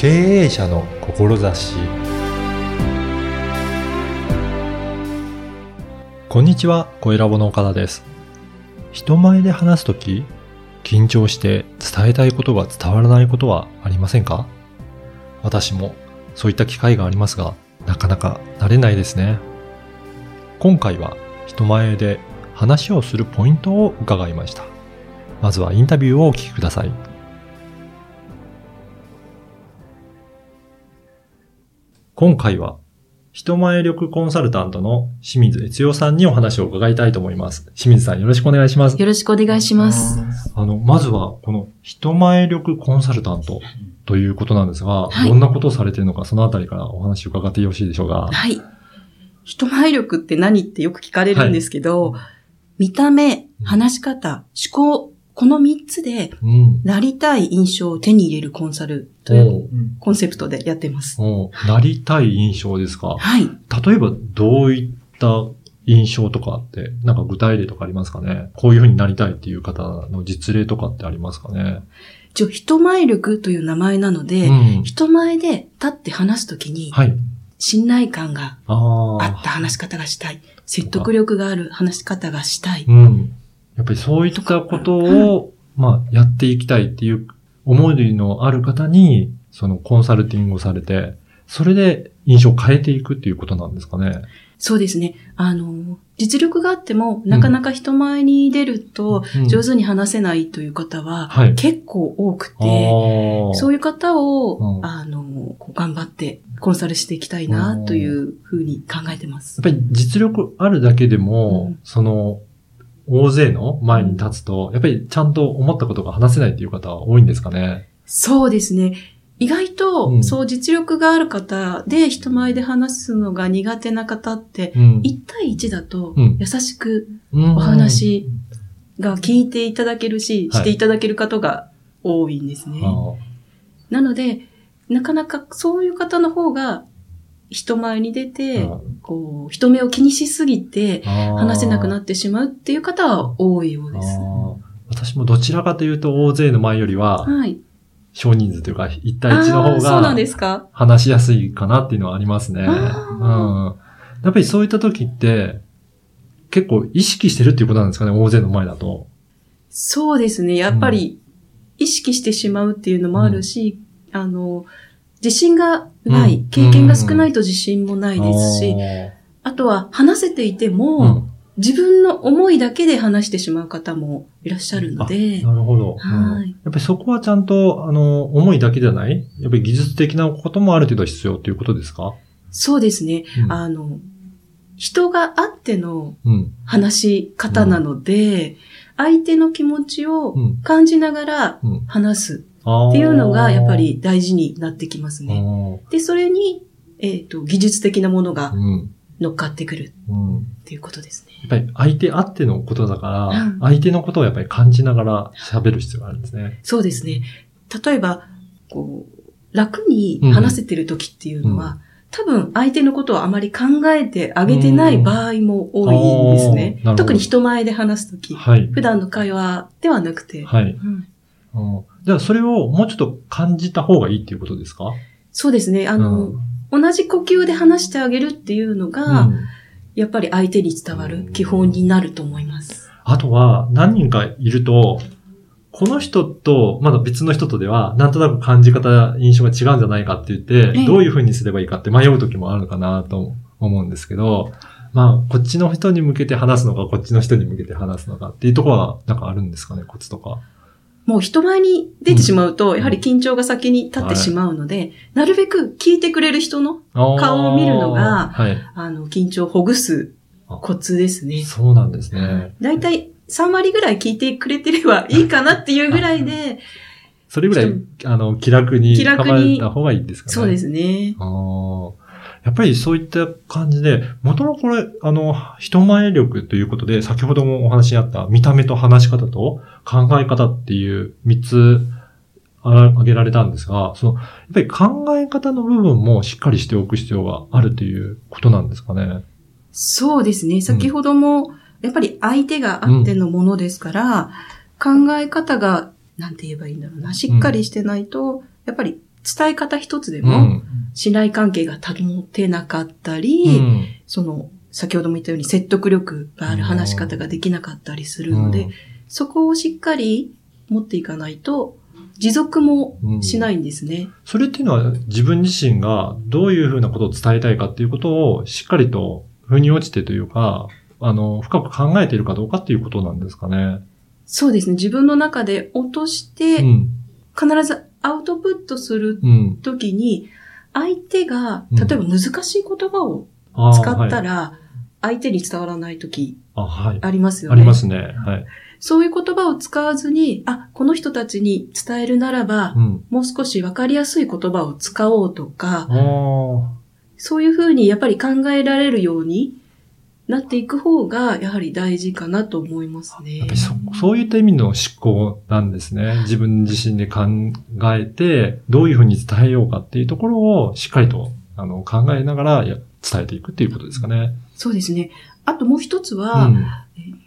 経営者の志こんにちは、小ラボの岡田です。人前で話すとき、緊張して伝えたいことが伝わらないことはありませんか？私もそういった機会がありますが、なかなか慣れないですね。今回は人前で話をするポイントを伺いました。まずはインタビューをお聞きください。今回は人前力コンサルタントの清水悦代さんにお話を伺いたいと思います。清水さんよろしくお願いします。よろしくお願いします。あの、まずはこの人前力コンサルタントということなんですが、はいどんなことをされているのかそのあたりからお話を伺ってよろしいでしょうか？はい。人前力って何ってよく聞かれるんですけど、見た目、話し方、思考、この3つでうん。なりたい印象を手に入れるコンサルというコンセプトでやってます。なりたい印象ですか？はい。例えばどういった印象とかって、なんか具体例とかありますかね？こういうふうになりたいっていう方の実例とかってありますかね？一応、人前力という名前なので、うん。人前で立って話すときに、はい。信頼感があ。った話し方がしたい。説得力がある話し方がしたい。うん。やっぱりそういったことを、まあ、やっていきたいっていう思いのある方に、そのコンサルティングをされて、それで印象を変えていくっていうことなんですかね。そうですね。あの、実力があっても、なかなか人前に出ると、うん上手に話せないという方は、はい結構多くあて、ーそういう方を、うんあの、頑張ってコンサルしていきたいな、というふうに考えてますやっ。ぱり実力あるだけでも、うんその、大勢の前に立つと、やっぱりちゃんと思ったことが話せないっていう方は多いんですかね？そうですね。意外と、うんそう実力がある方で人前で話すのが苦手な方って、うん。1対1だとうん優しくうんお話が聞いていただけるし、はいしていただける方が多いんですね。あーなので、なかなかそういう方の方が人前に出て、あこう、人目を気にしすぎてー話せなくなってしまうっていう方は多いようです。私もどちらかというと大勢の前よりは、はい。少人数というか、1対1の方あーそうなんがですか？話しやすいかなっていうのはありますね。うん。あやっぱりそういった時って、結構意識してるっていうことなんですかね、大勢の前だと。そうですね。やっぱり意識してしまうっていうのもあるし、あの、自信がない、うん。経験が少ないと自信もないですし、あとは話せていても、うん。自分の思いだけで話してしまう方もいらっしゃるので、なるほど。はい。うんやっぱりそこはちゃんと、あの、思いだけじゃない？やっぱり技術的なこともある程度必要っていうことですか？そうですね。うん。あの、人があってのうん。話し方なので、相手の気持ちをうん。感じながらうん。話す。あっていうのがやっぱり大事になってきますね。ね。で、それに、えっ、と、技術的なものがうん。乗っかってくるうん。っていうことですね。やっぱり相手あってのことだから、うん相手のことをやっぱり感じながら喋る必要があるんですね。そうですね。例えば、こう、楽に話せてる時っていうのは、うん多分相手のことをあまり考えてあげてない場合も多いんですね特に人前で話す時。はい。普段の会話ではなくて。はい。うんうんじゃあそれをもうちょっと感じた方がいいっていうことですか？そうですね。あの、同じ呼吸で話してあげるっていうのが、うんやっぱり相手に伝わる基本になると思います。あとは、何人かいると、この人と、まだ別の人とでは、なんとなく感じ方、印象が違うんじゃないかって言って、ええどういう風にすればいいかって迷う時もあるかなと思うんですけど、まあ、こっちの人に向けて話すのか、こっちの人に向けて話すのかっていうところは、なんかあるんですかね、コツとか？もう人前に出てしまうと、んやはり緊張が先に立ってしまうので、なるべく聞いてくれる人の、顔を見るのがはい。あの、緊張をほぐすコツですね。そうなんですね。だいたい3割ぐらい聞いてくれてればいいかなっていうぐらいで、それぐらい、あの、気楽に気楽に構えた方がいいですかね。そうですね。あーやっぱりそういった感じで、元のこれ、あの、人前力ということで、先ほどもお話にあった見た目と話し方と考え方っていう3つあ挙げられたんですが、その、やっぱり考え方の部分もしっかりしておく必要があるということなんですかね。そうですね。先ほども、やっぱり相手があってのものですから、考え方が、なんて言えばいいんだろうな、しっかりしてないと、やっぱり伝え方一つでも、うん。信頼関係が保てなかったり、うん。その、先ほども言ったように説得力がある話し方ができなかったりするので、うんそこをしっかり持っていかないと、持続もしないんですね。それっていうのは自分自身がどういうふうなことを伝えたいかっていうことをしっかりと腑に落ちてというか、あの、深く考えているかどうかっていうことなんですかね。そうですね。自分の中で落として、うん。必ずアウトプットするうん。ときに、相手が、うん例えば難しい言葉を使ったはい、ら、相手に伝わらないときあ、りますよね。ありますね。はい。そういう言葉を使わずに、あ、この人たちに伝えるならば、うん。もう少しわかりやすい言葉を使おうとか。そういうふうにやっぱり考えられるようになっていく方が、やはり大事かなと思いますね。やっぱりそ、そういった意味の思考なんですね。自分自身で考えて、どういうふうに伝えようかっていうところをしっかりと、あの、考えながらや伝えていくっていうことですかね。そうですね。あともう一つは、うん。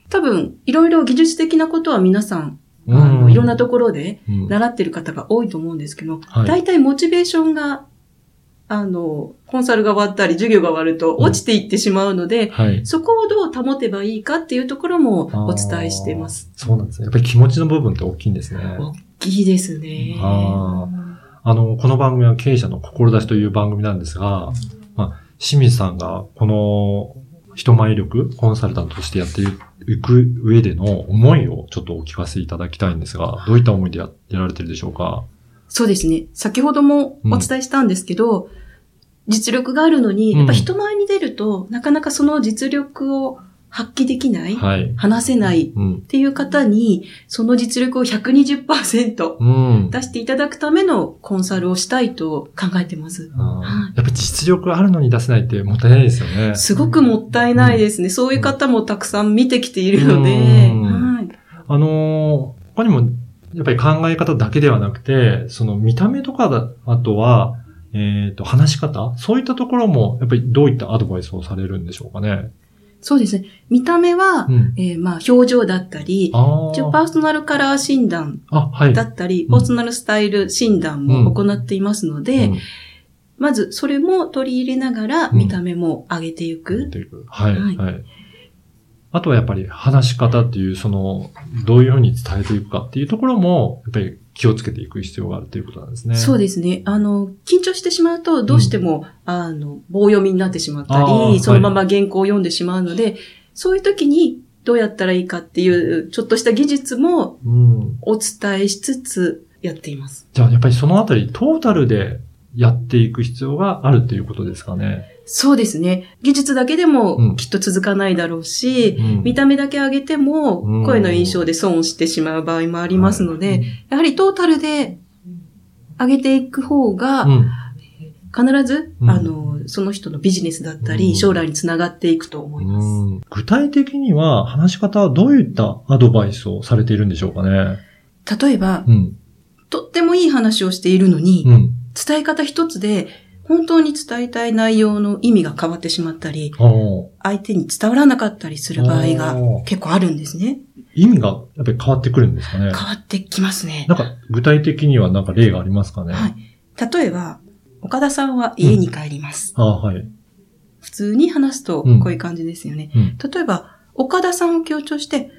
多分、いろいろ技術的なことは皆さん、うんあのいろんなところでうん習ってる方が多いと思うんですけど、はい大体モチベーションが、あの、コンサルが終わったり、授業が終わると落ちていってしまうので、はい。そこをどう保てばいいかっていうところもお伝えしてます。そうなんですね。やっぱり気持ちの部分って大きいんですね。大きいですね。ああの、この番組は経営者の志という番組なんですが、まあ、清水さんがこの人前力コンサルタントとしてやっていく上での思いをちょっとお聞かせいただきたいんですが、どういった思いでややられてるでしょうか？そうですね。先ほどもお伝えしたんですけど、実力があるのに、うんやっぱ人前に出ると、なかなかその実力を発揮できない、はい。話せないうんっ。ていう方に、その実力を120%うん。出していただくためのコンサルをしたいと考えてます。やっぱり実力あるのに出せないってもったいないですよね。すごくもったいないですね。そういう方もたくさん見てきているので、うんはい。あのー他にも、やっぱり考え方だけではなくて、その見た目とかだ、あとは、えっ、と、話し方そういったところも、やっぱりどういったアドバイスをされるんでしょうかね？そうですね。見た目は、うん。えーまあ、表情だったり、あ一応あ。パーソナルカラー診断。だったり、んパーソナルスタイル診断も行っていますので、うんまずそれも取り入れながらうん見た目も上げていく。というはい、はいはい。あとはやっぱり話し方っていう、その、どういうふうに伝えていくかっていうところも、やっぱり気をつけていく必要があるということなんですね。そうですね。あの、緊張してしまうと、どうしても、あの、棒読みになってしまったり、そのまま原稿を読んでしまうので、そういう時にどうやったらいいかっていう、ちょっとした技術もうん。お伝えしつつやっています。じゃあ、やっぱりそのあたり、トータルでやっていく必要があるっていうことですかね。そうですね。技術だけでうんもきっと続かないだろうし、うん見た目だけ上げてもうん声の印象で損してしまう場合もありますので、やはりトータルで上げていく方がう、ん。必ず、うんあの、その人のビジネスだったり、うん将来につながっていくと思います。うん具体的には話し方はどういったアドバイスをされているんでしょうかね？例えば、うん。とってもいい話をしているのに、うん。伝え方一つで、本当に伝えたい内容の意味が変わってしまったり、相手に伝わらなかったりする場合が結構あるんですね。意味がやっぱり変わってくるんですかね。変わってきますね。なんか具体的にはなんか例がありますかね。はい。例えば、岡田さんは家に帰ります。あはい。普通に話すとうんこういう感じですよね。うん。例えば、岡田さんを強調して、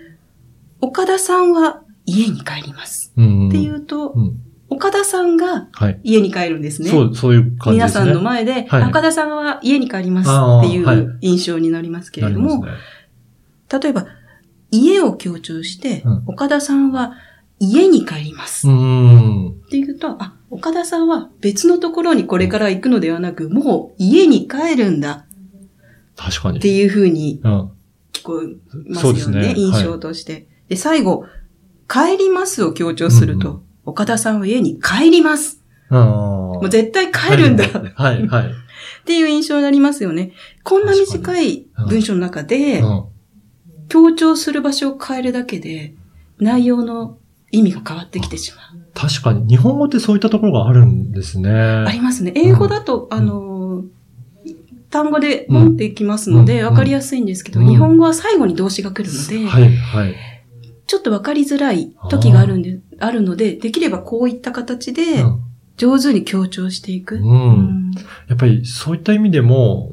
岡田さんは家に帰ります。うん。っていうと、うん。岡田さんがはい。家に帰るんですね。そう、そういう感じですね。皆さんの前で、はい岡田さんは家に帰りますっていはいう印象になりますけれども、なり例えば、家を強調して、うん岡田さんは家に帰ります。っていうと、あ、岡田さんは別のところにこれから行くのではなく、もう家に帰るんだ確かに。っていう風にうん。聞こえますよね。ですね印象として。で、最後、帰りますを強調すると、うん岡田さんは家に帰ります。もう絶対帰るんだっはい、はい。ていう印象になりますよね。こんな短い文章の中で、うん。強調する場所を変えるだけで、内容の意味が変わってきてしまう。確かに、日本語ってそういったところがあるんですね。ありますね。英語だと、うんあのー、単語で持っていきますので、うんわかりやすいんですけど、うん日本語は最後に動詞が来るので、はい、はい。ちょっとわかりづらい時があるんで、あるので、できればこういった形でうん。上手に強調していく。うん。うん。やっぱりそういった意味でも、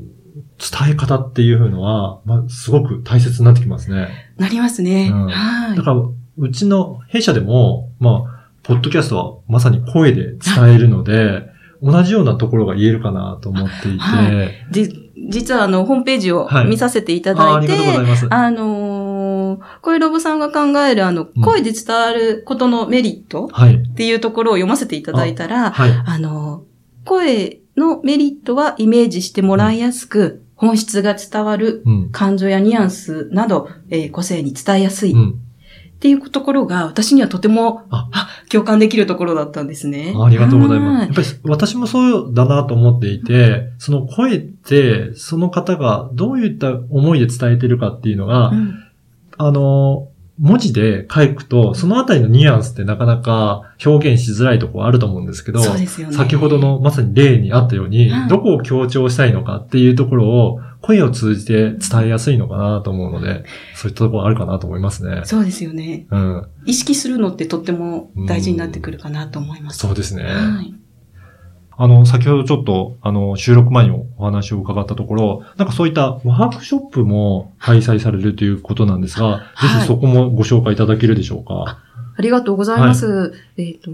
伝え方っていうのは、まあ、すごく大切になってきますね。なりますね。うん。はい。だ。から、うちの弊社でも、まあ、ポッドキャストはまさに声で伝えるので、同じようなところが言えるかなと思っていて、はい。で、実はあの、ホームページをはい。見させていただいて、ありがとうございます。あのー、声ロボさんが考えるあの、うん声で伝わることのメリットはい。っていうところを読ませていただいたら、はい。あの、声のメリットはイメージしてもらいやすく、本質が伝わる、うん。感情やニュアンスなど、えー個性に伝えやすいっうん。ていうところが、私にはとても、共感できるところだったんですね。ありがとうございます。はやっぱり私もそうだなと思っていて、その声って、その方がどういった思いで伝えてるかっていうのが、うんあの、文字で書くと、そのあたりのニュアンスってなかなか表現しづらいところあると思うんですけど、そうですよね。先ほどのまさに例にあったように、はいどこを強調したいのかっていうところを声を通じて伝えやすいのかなと思うので、そういったところあるかなと思いますね。そうですよね。うん。意識するのってとっても大事になってくるかなと思います。そうですね。はい。あの、先ほどちょっと、あの、収録前にお話を伺ったところ、なんかそういったワークショップも開催されるということなんですが、はいぜひそこもご紹介いただけるでしょうか？ありがとうございます。えっ、と、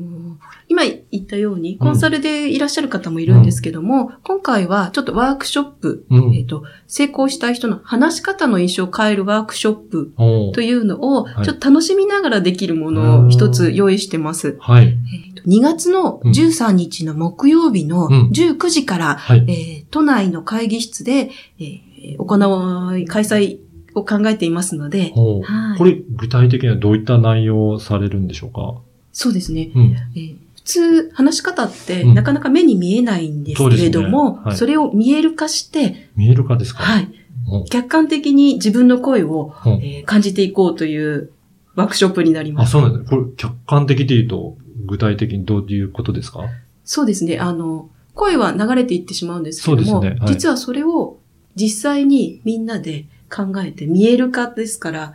今言ったように、コンサルでいらっしゃる方もいるんですけども、今回はちょっとワークショップ、うん。えっ、と、成功した人の話し方の印象を変えるワークショップというのを、はい。ちょっと楽しみながらできるものを一つ用意してます。はい。えーと2月の13日の木曜日のうん。19時から、はい。えー都内の会議室で、えー行い、開催を考えていますので、はい。これ、具体的にはどういった内容をされるんでしょうか？そうですね。うん。えー普通、話し方ってうん。なかなか目に見えないんですけれども、そ,、そうですね。はい。れを見える化して、見えるかですか？はい、お客観的に自分の声を、うん。えー感じていこうというワークショップになりまあ、す。そうなんです。ね。これ、客観的で言うと、具体的にどういうことですか？そうですね。あの、声は流れていってしまうんですけども、ね。はい。実はそれを実際にみんなで考えて見える化ですから、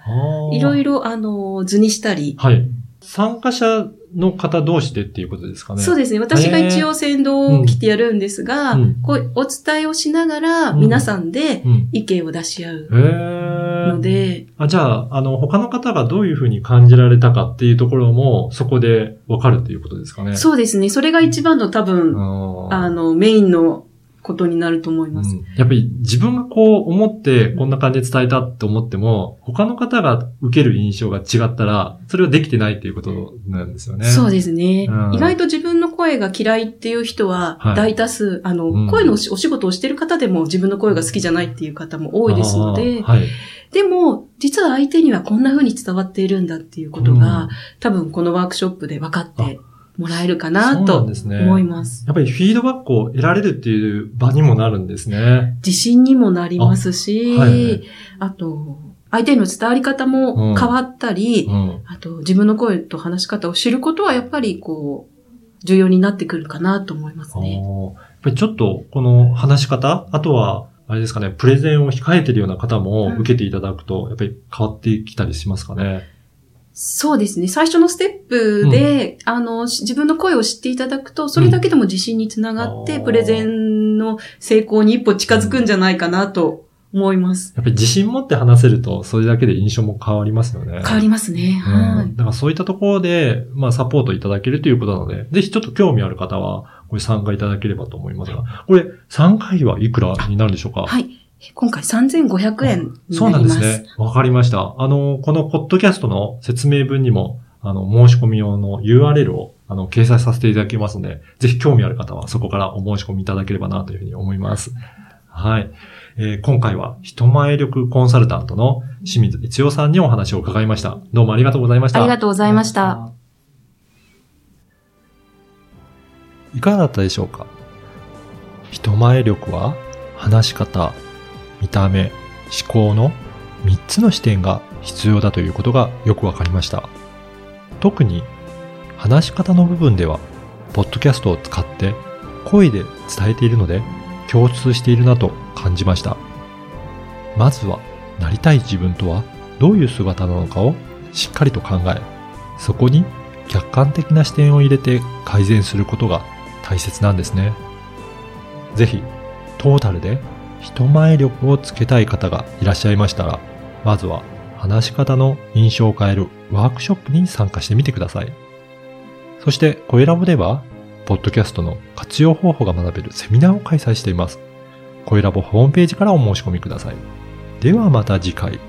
いろいろ。ろあの、図にしたり、はい。参加者の方同士でっていうことですかね。でそうですね。私が一応先導を来てやるんですが、うんこうお伝えをしながらうん皆さんでうん。意見を出し合うので、あ、じゃあ、あの、他の方がどういうふうに感じられたかっていうところも、そこでわかるっていうことですかね。そうですね。それが一番の多分、あの、メインのことになると思います。うん。やっぱり自分がこう思ってこんな感じで伝えたって思っても、他の方が受ける印象が違ったら、それはできてないっていうことなんですよね。そうですね、うん。意外と自分の声が嫌いっていう人ははい。大多数、あの、うん。声のお仕事をしてる方でも自分の声が好きじゃないっていう方も多いですので、はい。でも、実は相手にはこんな風に伝わっているんだっていうことが、多分このワークショップで分かってもらえるかななと。思います。やっぱりフィードバックを得られるっていう場にもなるんですね。自信にもなりますし、あ,、あはいはいと、相手の伝わり方も変わったり、うん。あと、自分の声と話し方を知ることはやっぱりこう、重要になってくるかなと思いますあね。ーやっぱりちょっと、この話し方、あとは、あれですかね、プレゼンを控えてるような方も受けていただくと、やっぱり変わってきたりしますかね。そうですね。最初のステップで、あの、し自分の声を知っていただくと、それだけでも自信につながって、うんプレゼンの成功に一歩近づくんじゃないかなと思います。やっぱり自信持って話せると、それだけで印象も変わりますよね。変わりますね。はい。うん。だからそういったところで、まあサポートいただけるということなので、ぜひちょっと興味ある方は、これ参加いただければと思いますが、これ参加費はいくらになるんでしょうか？はい。今回3500円にそうなんなります。ですね。わかりました。あの、このポッドキャストの説明文にも、あの、申し込み用の URL を、あの、掲載させていただきますので、ぜひ興味ある方はそこからお申し込みいただければなというふうに思います。はい。えー今回は人前力コンサルタントの清水悦代さんにお話を伺いました。どうもありがとうございました。ありがとうございました。いかがだったでしょうか？人前力は話し方、見た目、思考の3つの視点が必要だということがよくわかりました。特に話し方の部分では、ポッドキャストを使って声で伝えているので共通しているなと感じました。まずはなりたい自分とはどういう姿なのかをしっかりと考え、そこに客観的な視点を入れて改善することが大切なんですね。ぜひ、トータルで人前力をつけたい方がいらっしゃいましたら、まずは話し方の印象を変えるワークショップに参加してみてください。そして、声ラボでは、ポッドキャストの活用方法が学べるセミナーを開催しています。声ラボホームページからお申し込みください。ではまた次回。